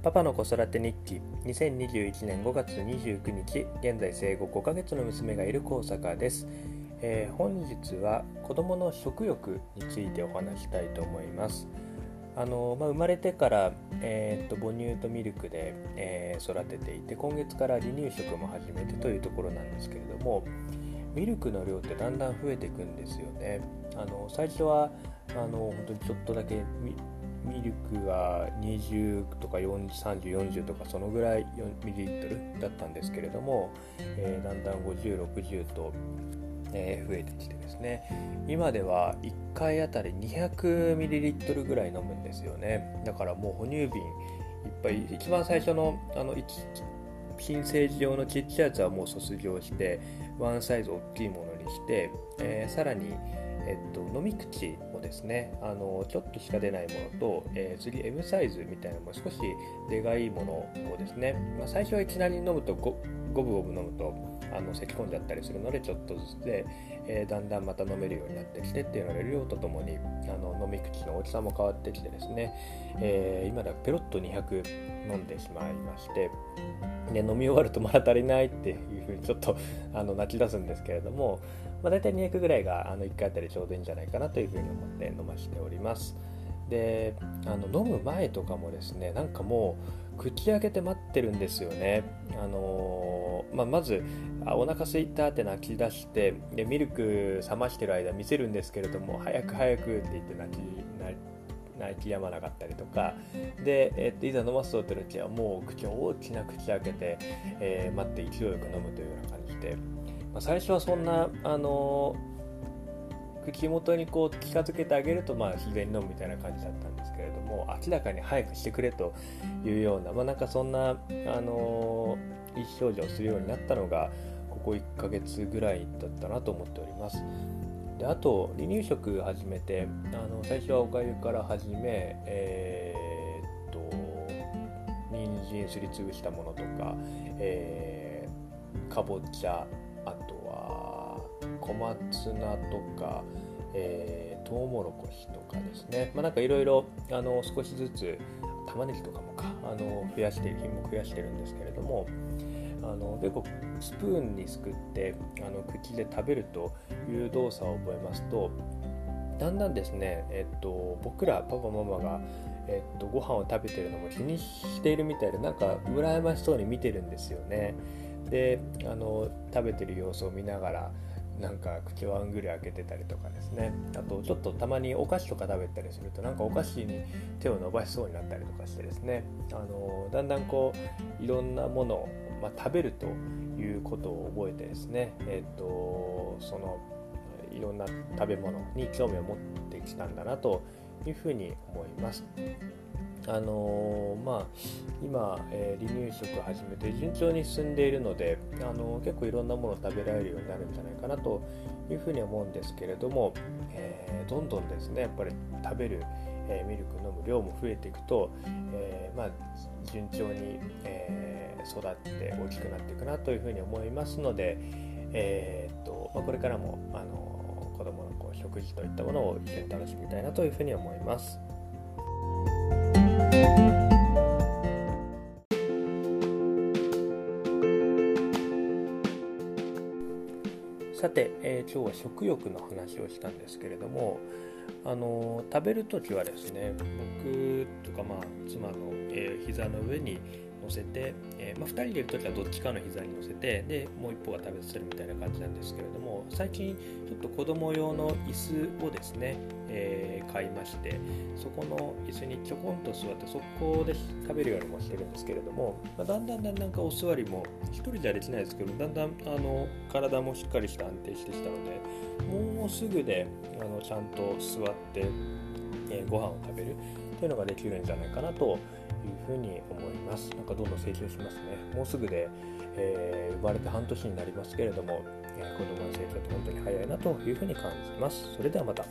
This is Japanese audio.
パパの子育て日記。2021年5月29日。現在生後5ヶ月の娘がいる高坂です、えー、本日は子供の食欲についてお話したいと思います。あの、まあ、生まれてから、えー、っと母乳とミルクで、えー、育てていて今月から離乳食も始めてというところなんですけれどもミルクの量ってだんだん増えていくんですよね。あの最初はあの本当にちょっとだけミルクは20とか3040とかそのぐらいミリリットルだったんですけれども、えー、だんだん5060と、えー、増えてきてですね。今では1回あたり200ミリリットルぐらい飲むんですよね。だからもう哺乳瓶いっぱい一番最初のあの新生児用のちっちゃいやつはもう卒業してワンサイズ大きいものにして、えー、さらにえっと、飲み口もですねあのちょっとしか出ないものと、えー、次 M サイズみたいなも少し出がいいものをですね、まあ、最初はいきなり飲むとゴブゴブ飲むとあの咳き込んじゃったりするのでちょっとずつで、えー、だんだんまた飲めるようになってきてっていうので量とともにあの飲み口の大きさも変わってきてですね、えー、今ではペロッと200飲んでしまいましてで飲み終わるとまだ足りないっていうふうにちょっとあの泣き出すんですけれども、まあ、大体200ぐらいがあの1回あたりちょうどいいんじゃないかなというふうに思って飲ましております。であの飲む前とかもですねなんかもう口開けて待ってるんですよね。あのー、まあ、まずあお腹すいたって泣き出してでミルク冷ましてる間見せるんですけれども早く早くって言って泣き泣き止まなかったりとかで、えっといざ飲ますとって時はもう口を大きな口開けて、えー、待って勢いよく飲むというような感じで、まあ、最初はそんなあの口元にこう近づけてあげるとまあ自然に飲むみたいな感じだったんですけれども明らかに早くしてくれというようなまあなんかそんなあの意思表示をするようになったのがここ1ヶ月ぐらいだったなと思っております。であと離乳食始めてあの最初はおかゆから始めえー、っと人参すりつぶしたものとか、えー、かぼちゃあとは小松菜とか、えー、トウモロコシとかですね、まあ、なんかいろいろ少しずつ玉ねぎとかもかあの増やして品目増やしてるんですけれどもあの結構スプーンにすくってあの口で食べるという動作を覚えますとだんだんですね、えっと、僕らパパママが、えっと、ご飯を食べてるのも気にしているみたいでなんか羨ましそうに見てるんですよね。であの食べてる様子を見ながらなんか口をあんぐり開けてたりとかですねあとちょっとたまにお菓子とか食べたりするとなんかお菓子に手を伸ばしそうになったりとかしてですねあのだんだんこういろんなものまあ、食べるということを覚えてですね、えーと、そのいろんな食べ物に興味を持ってきたんだなというふうに思います。あのー、まあ、今、えー、離乳食を始めて順調に進んでいるので、あのー、結構いろんなものを食べられるようになるんじゃないかなというふうに思うんですけれども、えどんどんですねやっぱり食べる、えミルク飲む量も増えていくと、えまあ、順調に、え育って大きくなっていくなというふうに思いますので、えー、っとまあ、これからもあの子どものこう食事といったものを一緒に楽しみたいなというふうに思います。さて、えー、今日は食欲の話をしたんですけれどもあの食べる時はですね僕とかまあ妻の、え、膝の上に乗せて、えー、まあ、2人でいる時はどっちかの膝に乗せてでもう一方が食べさせるみたいな感じなんですけれども最近ちょっと子供用の椅子をですね、えー、買いましてそこの椅子にちょこんと座ってそこで食べるようにもしてるんですけれども、まあ、だんだんだんだんかお座りも1人じゃできないですけどだんだんあの体もしっかりして安定してきたのでもうすぐであのちゃんと座って、えー、ご飯を食べるというのができるんじゃないかなとふうに思います。なんかどんどん成長しますね。もうすぐで、えー、生まれて半年になりますけれども、えー、子供の成長って本当に早いなというふうに感じます。それではまた。